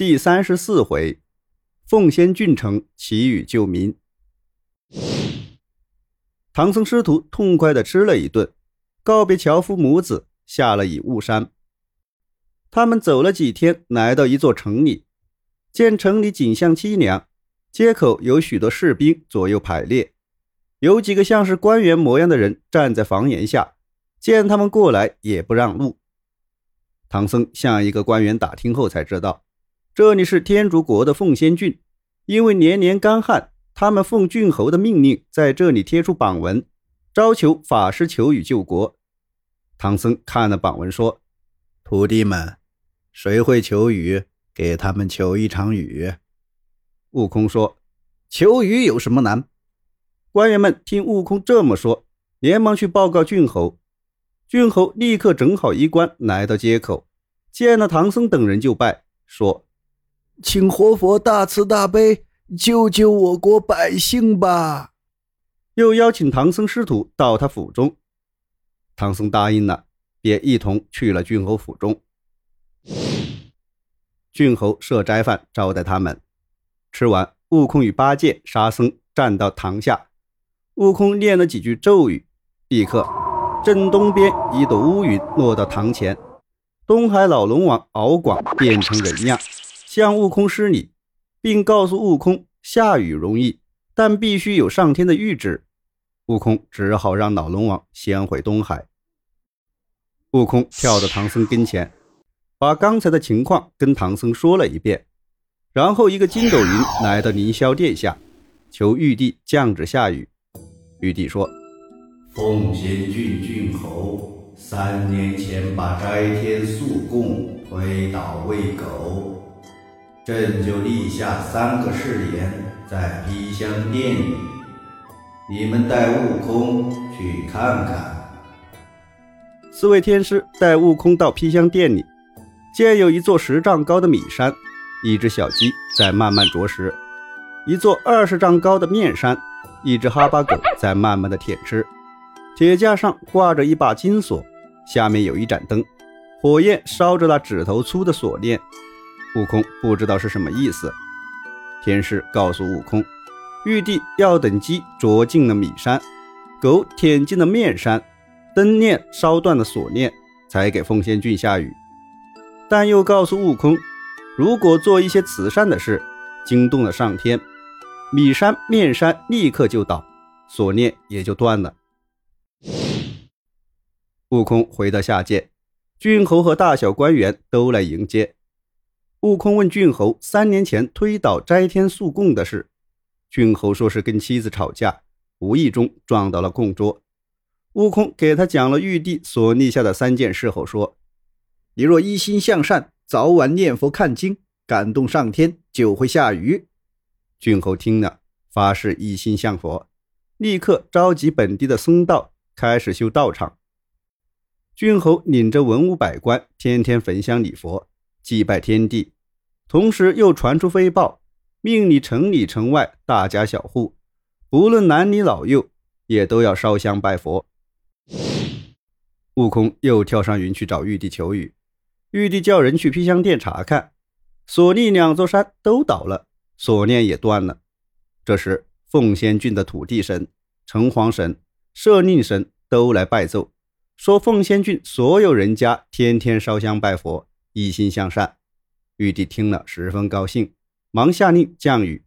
第三十四回，奉仙郡城祈雨救民。唐僧师徒痛快的吃了一顿，告别樵夫母子，下了以雾山。他们走了几天，来到一座城里，见城里景象凄凉，街口有许多士兵左右排列，有几个像是官员模样的人站在房檐下，见他们过来也不让路。唐僧向一个官员打听后才知道。这里是天竺国的凤仙郡，因为年年干旱，他们奉郡侯的命令，在这里贴出榜文，招求法师求雨救国。唐僧看了榜文，说：“徒弟们，谁会求雨？给他们求一场雨。”悟空说：“求雨有什么难？”官员们听悟空这么说，连忙去报告郡侯。郡侯立刻整好衣冠，来到街口，见了唐僧等人就拜，说。请活佛大慈大悲，救救我国百姓吧！又邀请唐僧师徒到他府中，唐僧答应了，便一同去了郡侯府中。郡侯设斋饭招待他们，吃完，悟空与八戒、沙僧站到堂下，悟空念了几句咒语，立刻，正东边一朵乌云落到堂前，东海老龙王敖广变成人样。向悟空施礼，并告诉悟空下雨容易，但必须有上天的谕旨。悟空只好让老龙王先回东海。悟空跳到唐僧跟前，把刚才的情况跟唐僧说了一遍，然后一个筋斗云来到凌霄殿下，求玉帝降旨下雨。玉帝说：“奉先郡郡侯三年前把斋天素供推倒喂狗。”朕就立下三个誓言，在披香殿里，你们带悟空去看看。四位天师带悟空到披香殿里，见有一座十丈高的米山，一只小鸡在慢慢啄食；一座二十丈高的面山，一只哈巴狗在慢慢的舔吃。铁架上挂着一把金锁，下面有一盏灯，火焰烧着那指头粗的锁链。悟空不知道是什么意思，天师告诉悟空，玉帝要等鸡啄进了米山，狗舔进了面山，灯链烧断了锁链，才给凤仙郡下雨。但又告诉悟空，如果做一些慈善的事，惊动了上天，米山面山立刻就倒，锁链也就断了。悟空回到下界，郡侯和大小官员都来迎接。悟空问郡侯：“三年前推倒斋天素供的事。”郡侯说是跟妻子吵架，无意中撞到了供桌。悟空给他讲了玉帝所立下的三件事后说：“你若一心向善，早晚念佛看经，感动上天，就会下雨。”郡侯听了，发誓一心向佛，立刻召集本地的僧道，开始修道场。郡侯领着文武百官，天天焚香礼佛。祭拜天地，同时又传出飞报，命你城里城外大家小户，不论男女老幼，也都要烧香拜佛。悟空又跳上云去找玉帝求雨，玉帝叫人去披香殿查看，锁立两座山都倒了，锁链也断了。这时，凤仙郡的土地神、城隍神、社令神都来拜奏，说凤仙郡所有人家天天烧香拜佛。一心向善，玉帝听了十分高兴，忙下令降雨。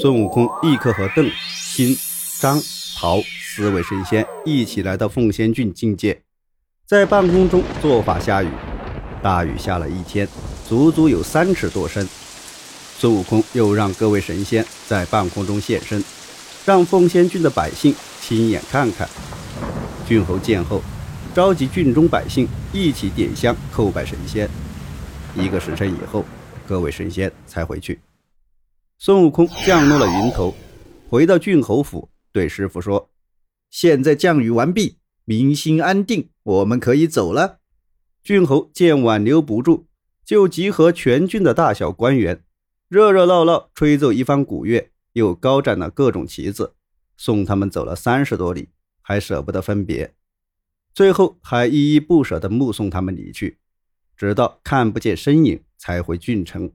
孙悟空立刻和邓、辛、张、陶四位神仙一起来到凤仙郡境界，在半空中做法下雨。大雨下了一天，足足有三尺多深。孙悟空又让各位神仙在半空中现身，让凤仙郡的百姓亲眼看看。郡侯见后。召集郡中百姓一起点香叩拜神仙。一个时辰以后，各位神仙才回去。孙悟空降落了云头，回到郡侯府，对师傅说：“现在降雨完毕，民心安定，我们可以走了。”郡侯见挽留不住，就集合全郡的大小官员，热热闹闹吹奏一番古乐，又高展了各种旗子，送他们走了三十多里，还舍不得分别。最后还依依不舍地目送他们离去，直到看不见身影，才回郡城。